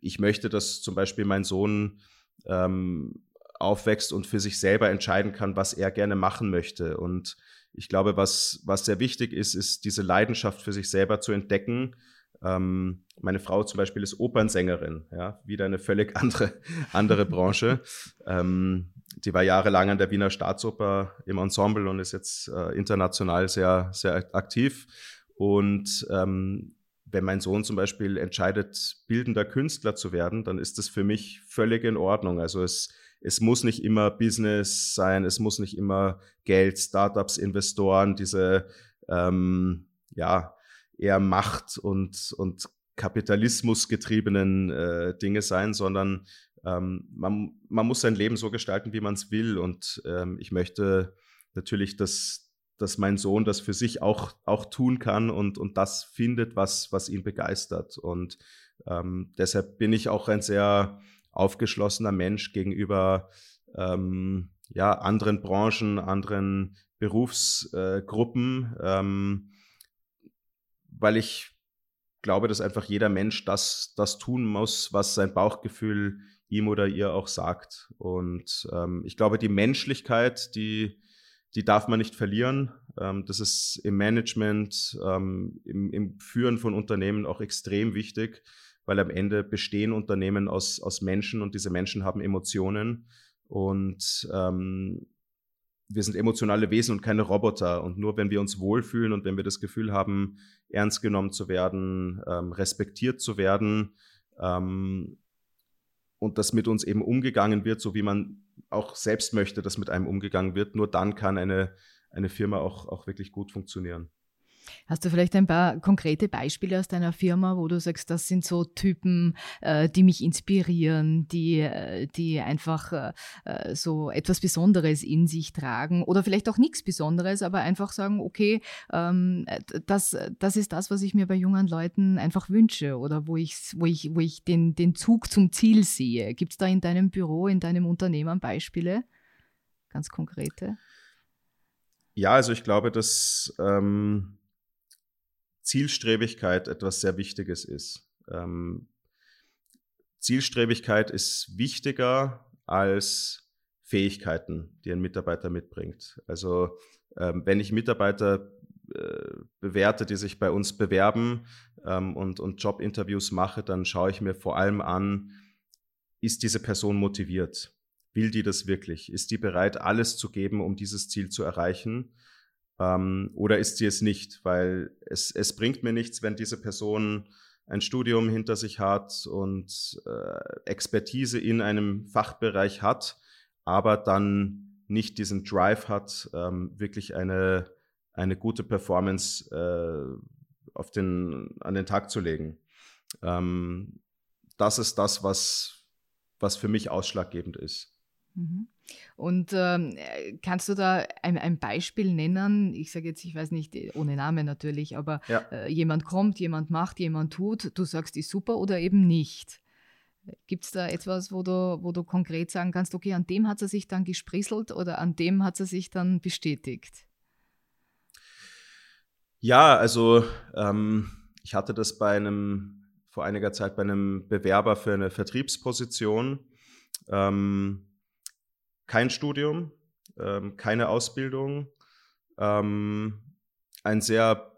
ich möchte, dass zum Beispiel mein Sohn ähm, aufwächst und für sich selber entscheiden kann, was er gerne machen möchte. Und ich glaube, was, was sehr wichtig ist, ist diese Leidenschaft für sich selber zu entdecken. Ähm, meine Frau zum Beispiel ist Opernsängerin, ja, wieder eine völlig andere, andere Branche. ähm, die war jahrelang an der Wiener Staatsoper im Ensemble und ist jetzt äh, international sehr, sehr aktiv. Und ähm, wenn mein Sohn zum Beispiel entscheidet, bildender Künstler zu werden, dann ist das für mich völlig in Ordnung. Also es, es muss nicht immer Business sein, es muss nicht immer Geld, Startups, Investoren, diese ähm, ja eher Macht und und Kapitalismus getriebenen äh, Dinge sein, sondern ähm, man, man muss sein Leben so gestalten, wie man es will. Und ähm, ich möchte natürlich, dass, dass mein Sohn das für sich auch, auch tun kann und, und das findet, was, was ihn begeistert. Und ähm, deshalb bin ich auch ein sehr aufgeschlossener Mensch gegenüber ähm, ja, anderen Branchen, anderen Berufsgruppen, äh, ähm, weil ich glaube, dass einfach jeder Mensch das, das tun muss, was sein Bauchgefühl ihm oder ihr auch sagt. Und ähm, ich glaube, die Menschlichkeit, die, die darf man nicht verlieren. Ähm, das ist im Management, ähm, im, im Führen von Unternehmen auch extrem wichtig, weil am Ende bestehen Unternehmen aus, aus Menschen und diese Menschen haben Emotionen. Und ähm, wir sind emotionale Wesen und keine Roboter. Und nur wenn wir uns wohlfühlen und wenn wir das Gefühl haben, ernst genommen zu werden, ähm, respektiert zu werden ähm, und dass mit uns eben umgegangen wird, so wie man auch selbst möchte, dass mit einem umgegangen wird, nur dann kann eine, eine Firma auch, auch wirklich gut funktionieren. Hast du vielleicht ein paar konkrete Beispiele aus deiner Firma, wo du sagst, das sind so Typen, äh, die mich inspirieren, die, äh, die einfach äh, so etwas Besonderes in sich tragen oder vielleicht auch nichts Besonderes, aber einfach sagen, okay, ähm, das, das ist das, was ich mir bei jungen Leuten einfach wünsche oder wo ich, wo ich, wo ich den, den Zug zum Ziel sehe. Gibt es da in deinem Büro, in deinem Unternehmen Beispiele? Ganz konkrete? Ja, also ich glaube, dass ähm Zielstrebigkeit etwas sehr Wichtiges ist. Ähm, Zielstrebigkeit ist wichtiger als Fähigkeiten, die ein Mitarbeiter mitbringt. Also ähm, wenn ich Mitarbeiter äh, bewerte, die sich bei uns bewerben ähm, und, und Jobinterviews mache, dann schaue ich mir vor allem an, ist diese Person motiviert? Will die das wirklich? Ist die bereit, alles zu geben, um dieses Ziel zu erreichen? Ähm, oder ist sie es nicht? Weil es, es bringt mir nichts, wenn diese Person ein Studium hinter sich hat und äh, Expertise in einem Fachbereich hat, aber dann nicht diesen Drive hat, ähm, wirklich eine, eine gute Performance äh, auf den, an den Tag zu legen. Ähm, das ist das, was, was für mich ausschlaggebend ist. Mhm. Und ähm, kannst du da ein, ein Beispiel nennen? Ich sage jetzt, ich weiß nicht, ohne Name natürlich, aber ja. äh, jemand kommt, jemand macht, jemand tut, du sagst, ist super oder eben nicht. Gibt es da etwas, wo du, wo du konkret sagen kannst, okay, an dem hat er sich dann gesprießelt oder an dem hat er sich dann bestätigt? Ja, also ähm, ich hatte das bei einem, vor einiger Zeit bei einem Bewerber für eine Vertriebsposition. Ähm, kein Studium, ähm, keine Ausbildung, ähm, ein sehr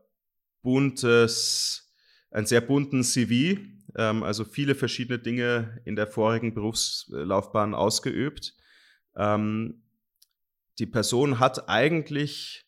buntes, ein sehr bunten CV, ähm, also viele verschiedene Dinge in der vorigen Berufslaufbahn ausgeübt. Ähm, die Person hat eigentlich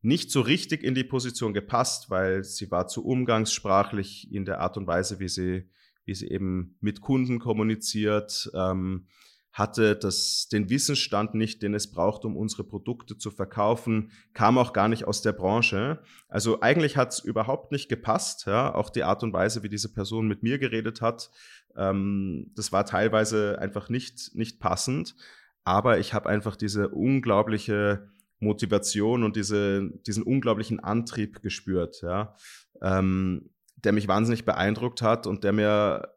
nicht so richtig in die Position gepasst, weil sie war zu umgangssprachlich in der Art und Weise, wie sie, wie sie eben mit Kunden kommuniziert. Ähm, hatte das, den Wissensstand nicht, den es braucht, um unsere Produkte zu verkaufen, kam auch gar nicht aus der Branche. Also eigentlich hat es überhaupt nicht gepasst, ja, auch die Art und Weise, wie diese Person mit mir geredet hat, ähm, das war teilweise einfach nicht, nicht passend. Aber ich habe einfach diese unglaubliche Motivation und diese, diesen unglaublichen Antrieb gespürt, ja, ähm, der mich wahnsinnig beeindruckt hat und der mir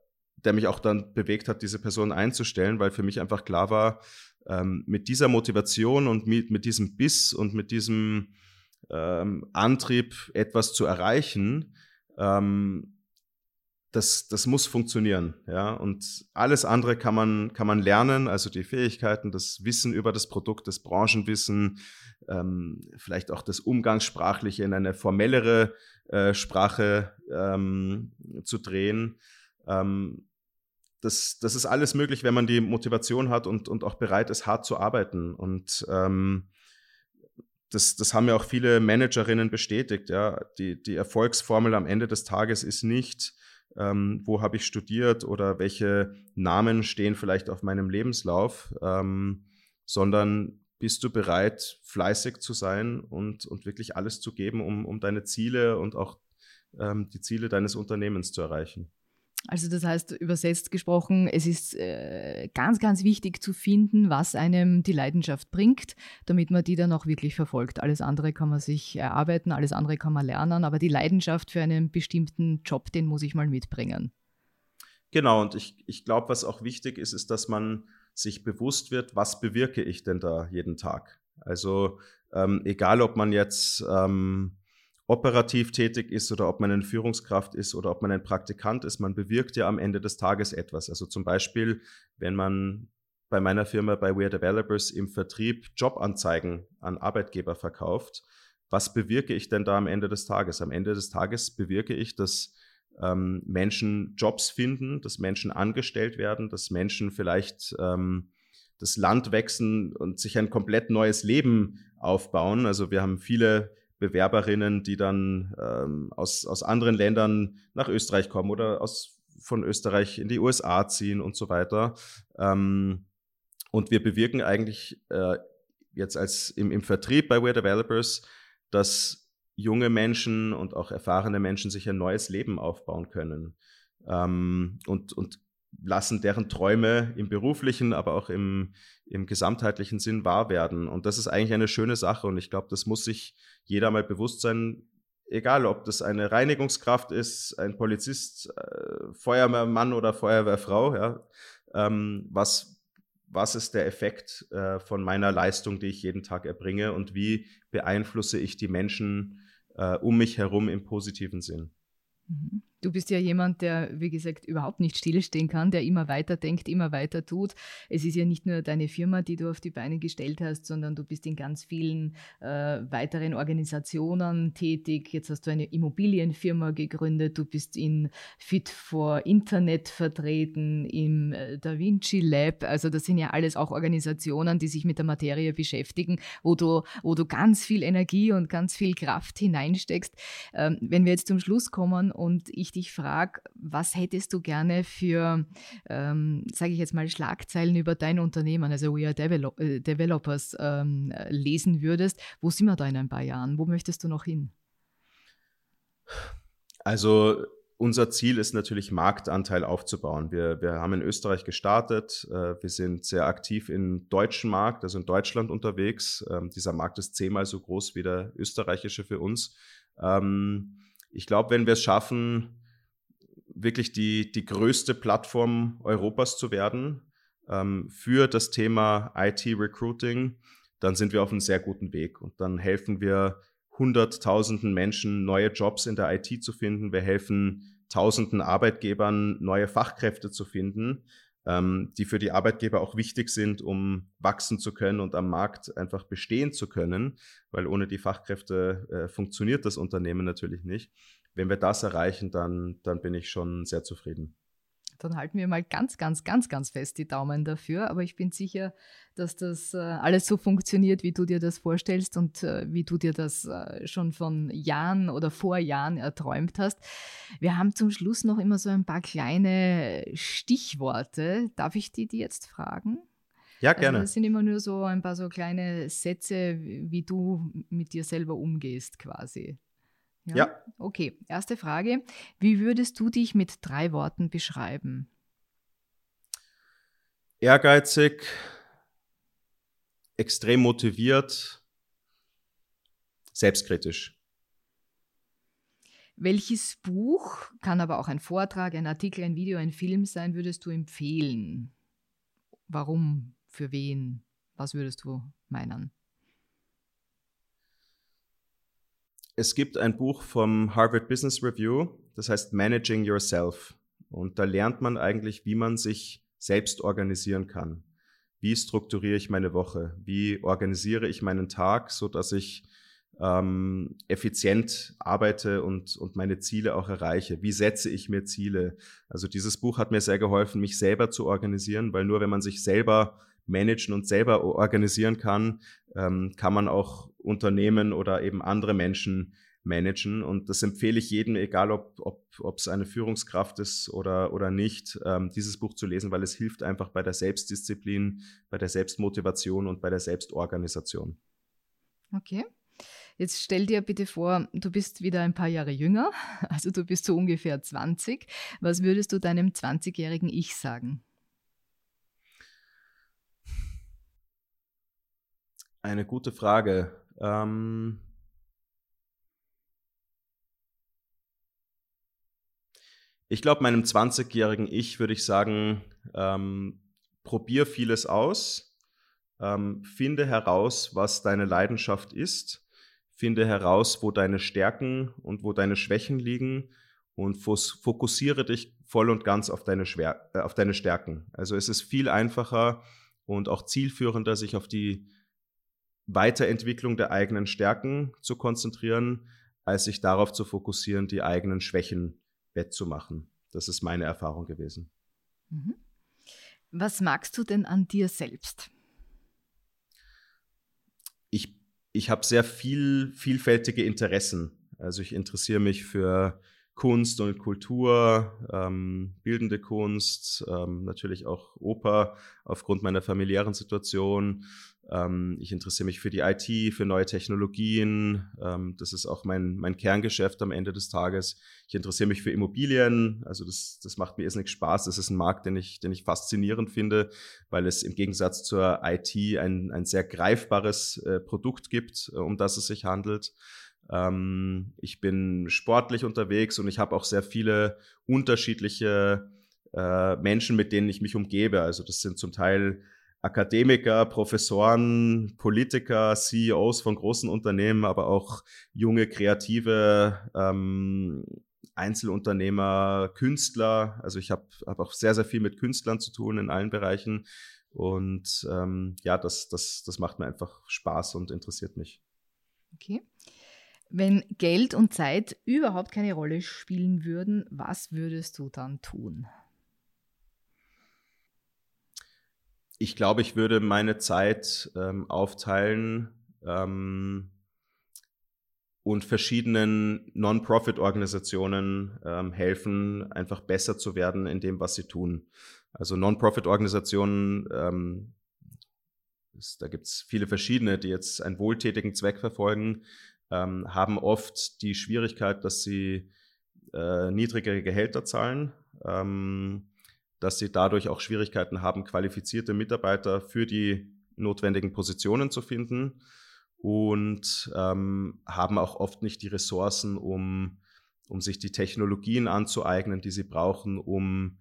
der mich auch dann bewegt hat, diese Person einzustellen, weil für mich einfach klar war, ähm, mit dieser Motivation und mit, mit diesem Biss und mit diesem ähm, Antrieb, etwas zu erreichen, ähm, das, das muss funktionieren, ja. Und alles andere kann man, kann man lernen, also die Fähigkeiten, das Wissen über das Produkt, das Branchenwissen, ähm, vielleicht auch das Umgangssprachliche in eine formellere äh, Sprache ähm, zu drehen. Ähm, das, das ist alles möglich, wenn man die Motivation hat und, und auch bereit ist, hart zu arbeiten. Und ähm, das, das haben ja auch viele Managerinnen bestätigt. Ja. Die, die Erfolgsformel am Ende des Tages ist nicht, ähm, wo habe ich studiert oder welche Namen stehen vielleicht auf meinem Lebenslauf, ähm, sondern bist du bereit, fleißig zu sein und, und wirklich alles zu geben, um, um deine Ziele und auch ähm, die Ziele deines Unternehmens zu erreichen. Also das heißt, übersetzt gesprochen, es ist äh, ganz, ganz wichtig zu finden, was einem die Leidenschaft bringt, damit man die dann auch wirklich verfolgt. Alles andere kann man sich erarbeiten, alles andere kann man lernen, aber die Leidenschaft für einen bestimmten Job, den muss ich mal mitbringen. Genau, und ich, ich glaube, was auch wichtig ist, ist, dass man sich bewusst wird, was bewirke ich denn da jeden Tag. Also ähm, egal, ob man jetzt ähm, operativ tätig ist oder ob man eine Führungskraft ist oder ob man ein Praktikant ist, man bewirkt ja am Ende des Tages etwas. Also zum Beispiel, wenn man bei meiner Firma bei We're Developers im Vertrieb Jobanzeigen an Arbeitgeber verkauft, was bewirke ich denn da am Ende des Tages? Am Ende des Tages bewirke ich, dass ähm, Menschen Jobs finden, dass Menschen angestellt werden, dass Menschen vielleicht ähm, das Land wechseln und sich ein komplett neues Leben aufbauen. Also wir haben viele Bewerberinnen, die dann ähm, aus, aus anderen Ländern nach Österreich kommen oder aus, von Österreich in die USA ziehen und so weiter. Ähm, und wir bewirken eigentlich äh, jetzt als im, im Vertrieb bei We're Developers, dass junge Menschen und auch erfahrene Menschen sich ein neues Leben aufbauen können. Ähm, und, und lassen deren Träume im beruflichen, aber auch im, im gesamtheitlichen Sinn wahr werden. Und das ist eigentlich eine schöne Sache. Und ich glaube, das muss sich jeder mal bewusst sein, egal ob das eine Reinigungskraft ist, ein Polizist, äh, Feuerwehrmann oder Feuerwehrfrau, ja, ähm, was, was ist der Effekt äh, von meiner Leistung, die ich jeden Tag erbringe und wie beeinflusse ich die Menschen äh, um mich herum im positiven Sinn. Mhm. Du bist ja jemand, der, wie gesagt, überhaupt nicht stillstehen kann, der immer weiter denkt, immer weiter tut. Es ist ja nicht nur deine Firma, die du auf die Beine gestellt hast, sondern du bist in ganz vielen äh, weiteren Organisationen tätig. Jetzt hast du eine Immobilienfirma gegründet, du bist in Fit for Internet vertreten, im äh, Da Vinci Lab. Also das sind ja alles auch Organisationen, die sich mit der Materie beschäftigen, wo du, wo du ganz viel Energie und ganz viel Kraft hineinsteckst. Ähm, wenn wir jetzt zum Schluss kommen und ich dich frage, was hättest du gerne für, ähm, sage ich jetzt mal, Schlagzeilen über dein Unternehmen, also We Are Develop äh, Developers, ähm, lesen würdest, wo sind wir da in ein paar Jahren? Wo möchtest du noch hin? Also unser Ziel ist natürlich, Marktanteil aufzubauen. Wir, wir haben in Österreich gestartet. Äh, wir sind sehr aktiv im deutschen Markt, also in Deutschland unterwegs. Ähm, dieser Markt ist zehnmal so groß wie der österreichische für uns. Ähm, ich glaube, wenn wir es schaffen, wirklich die, die größte Plattform Europas zu werden ähm, für das Thema IT-Recruiting, dann sind wir auf einem sehr guten Weg. Und dann helfen wir hunderttausenden Menschen, neue Jobs in der IT zu finden. Wir helfen tausenden Arbeitgebern, neue Fachkräfte zu finden, ähm, die für die Arbeitgeber auch wichtig sind, um wachsen zu können und am Markt einfach bestehen zu können, weil ohne die Fachkräfte äh, funktioniert das Unternehmen natürlich nicht wenn wir das erreichen, dann, dann bin ich schon sehr zufrieden. Dann halten wir mal ganz, ganz, ganz, ganz fest die Daumen dafür. Aber ich bin sicher, dass das äh, alles so funktioniert, wie du dir das vorstellst und äh, wie du dir das äh, schon von Jahren oder vor Jahren erträumt hast. Wir haben zum Schluss noch immer so ein paar kleine Stichworte. Darf ich die, die jetzt fragen? Ja, gerne. Also das sind immer nur so ein paar so kleine Sätze, wie du mit dir selber umgehst, quasi. Ja? ja. Okay, erste Frage. Wie würdest du dich mit drei Worten beschreiben? Ehrgeizig, extrem motiviert, selbstkritisch. Welches Buch, kann aber auch ein Vortrag, ein Artikel, ein Video, ein Film sein, würdest du empfehlen? Warum? Für wen? Was würdest du meinen? Es gibt ein Buch vom Harvard Business Review, das heißt Managing Yourself. Und da lernt man eigentlich, wie man sich selbst organisieren kann. Wie strukturiere ich meine Woche? Wie organisiere ich meinen Tag, so dass ich ähm, effizient arbeite und, und meine Ziele auch erreiche? Wie setze ich mir Ziele? Also dieses Buch hat mir sehr geholfen, mich selber zu organisieren, weil nur wenn man sich selber managen und selber organisieren kann, ähm, kann man auch Unternehmen oder eben andere Menschen managen. Und das empfehle ich jedem, egal ob ob ob es eine Führungskraft ist oder, oder nicht, ähm, dieses Buch zu lesen, weil es hilft einfach bei der Selbstdisziplin, bei der Selbstmotivation und bei der Selbstorganisation. Okay. Jetzt stell dir bitte vor, du bist wieder ein paar Jahre jünger, also du bist so ungefähr 20. Was würdest du deinem 20-jährigen Ich sagen? Eine gute Frage. Ähm ich glaube, meinem 20-jährigen Ich würde ich sagen, ähm, probier vieles aus, ähm, finde heraus, was deine Leidenschaft ist, finde heraus, wo deine Stärken und wo deine Schwächen liegen und fokussiere dich voll und ganz auf deine, Schwer äh, auf deine Stärken. Also es ist viel einfacher und auch zielführender, sich auf die Weiterentwicklung der eigenen Stärken zu konzentrieren, als sich darauf zu fokussieren, die eigenen Schwächen wettzumachen. Das ist meine Erfahrung gewesen. Mhm. Was magst du denn an dir selbst? Ich, ich habe sehr viel vielfältige Interessen. Also ich interessiere mich für Kunst und Kultur, ähm, bildende Kunst, ähm, natürlich auch Oper aufgrund meiner familiären Situation. Ähm, ich interessiere mich für die IT, für neue Technologien. Ähm, das ist auch mein, mein Kerngeschäft am Ende des Tages. Ich interessiere mich für Immobilien. Also das, das macht mir irrsinnig Spaß. Das ist ein Markt, den ich, den ich faszinierend finde, weil es im Gegensatz zur IT ein, ein sehr greifbares äh, Produkt gibt, äh, um das es sich handelt. Ähm, ich bin sportlich unterwegs und ich habe auch sehr viele unterschiedliche äh, Menschen, mit denen ich mich umgebe. Also das sind zum Teil Akademiker, Professoren, Politiker, CEOs von großen Unternehmen, aber auch junge, kreative ähm, Einzelunternehmer, Künstler. Also ich habe hab auch sehr, sehr viel mit Künstlern zu tun in allen Bereichen. Und ähm, ja, das, das, das macht mir einfach Spaß und interessiert mich. Okay. Wenn Geld und Zeit überhaupt keine Rolle spielen würden, was würdest du dann tun? Ich glaube, ich würde meine Zeit ähm, aufteilen ähm, und verschiedenen Non-Profit-Organisationen ähm, helfen, einfach besser zu werden in dem, was sie tun. Also Non-Profit-Organisationen, ähm, da gibt es viele verschiedene, die jetzt einen wohltätigen Zweck verfolgen ähm, haben oft die Schwierigkeit, dass sie äh, niedrigere Gehälter zahlen, ähm, dass sie dadurch auch Schwierigkeiten haben, qualifizierte Mitarbeiter für die notwendigen Positionen zu finden und ähm, haben auch oft nicht die Ressourcen, um, um sich die Technologien anzueignen, die sie brauchen, um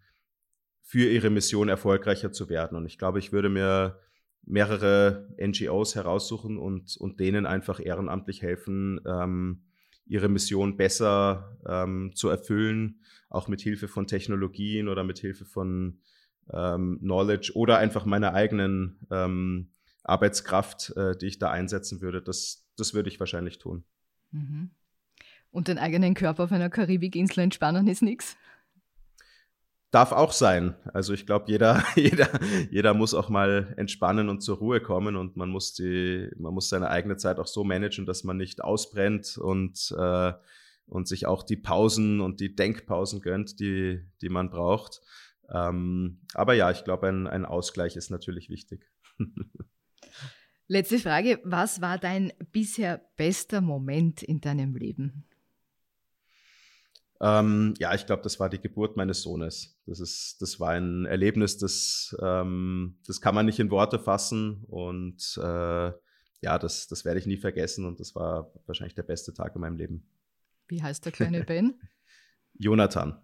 für ihre Mission erfolgreicher zu werden. Und ich glaube, ich würde mir mehrere NGOs heraussuchen und, und denen einfach ehrenamtlich helfen, ähm, ihre Mission besser ähm, zu erfüllen, auch mit Hilfe von Technologien oder mit Hilfe von ähm, Knowledge oder einfach meiner eigenen ähm, Arbeitskraft, äh, die ich da einsetzen würde. Das, das würde ich wahrscheinlich tun. Mhm. Und den eigenen Körper auf einer Karibikinsel entspannen ist nichts? Darf auch sein. Also ich glaube, jeder, jeder, jeder muss auch mal entspannen und zur Ruhe kommen und man muss die, man muss seine eigene Zeit auch so managen, dass man nicht ausbrennt und, äh, und sich auch die Pausen und die Denkpausen gönnt, die, die man braucht. Ähm, aber ja, ich glaube, ein, ein Ausgleich ist natürlich wichtig. Letzte Frage. Was war dein bisher bester Moment in deinem Leben? Ähm, ja, ich glaube, das war die Geburt meines Sohnes. Das, ist, das war ein Erlebnis, das, ähm, das kann man nicht in Worte fassen. Und äh, ja, das, das werde ich nie vergessen. Und das war wahrscheinlich der beste Tag in meinem Leben. Wie heißt der kleine Ben? Jonathan.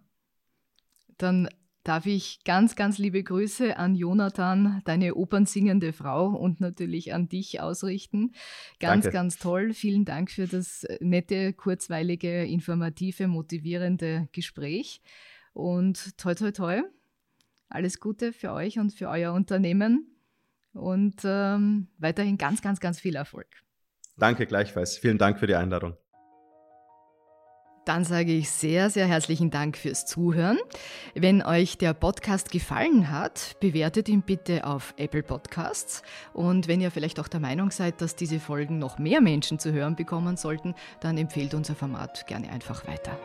Dann darf ich ganz, ganz liebe Grüße an Jonathan, deine opernsingende Frau und natürlich an dich ausrichten. Ganz, Danke. ganz toll. Vielen Dank für das nette, kurzweilige, informative, motivierende Gespräch. Und toi, toi, toi. Alles Gute für euch und für euer Unternehmen und ähm, weiterhin ganz, ganz, ganz viel Erfolg. Danke gleichfalls. Vielen Dank für die Einladung. Dann sage ich sehr, sehr herzlichen Dank fürs Zuhören. Wenn euch der Podcast gefallen hat, bewertet ihn bitte auf Apple Podcasts. Und wenn ihr vielleicht auch der Meinung seid, dass diese Folgen noch mehr Menschen zu hören bekommen sollten, dann empfehlt unser Format gerne einfach weiter.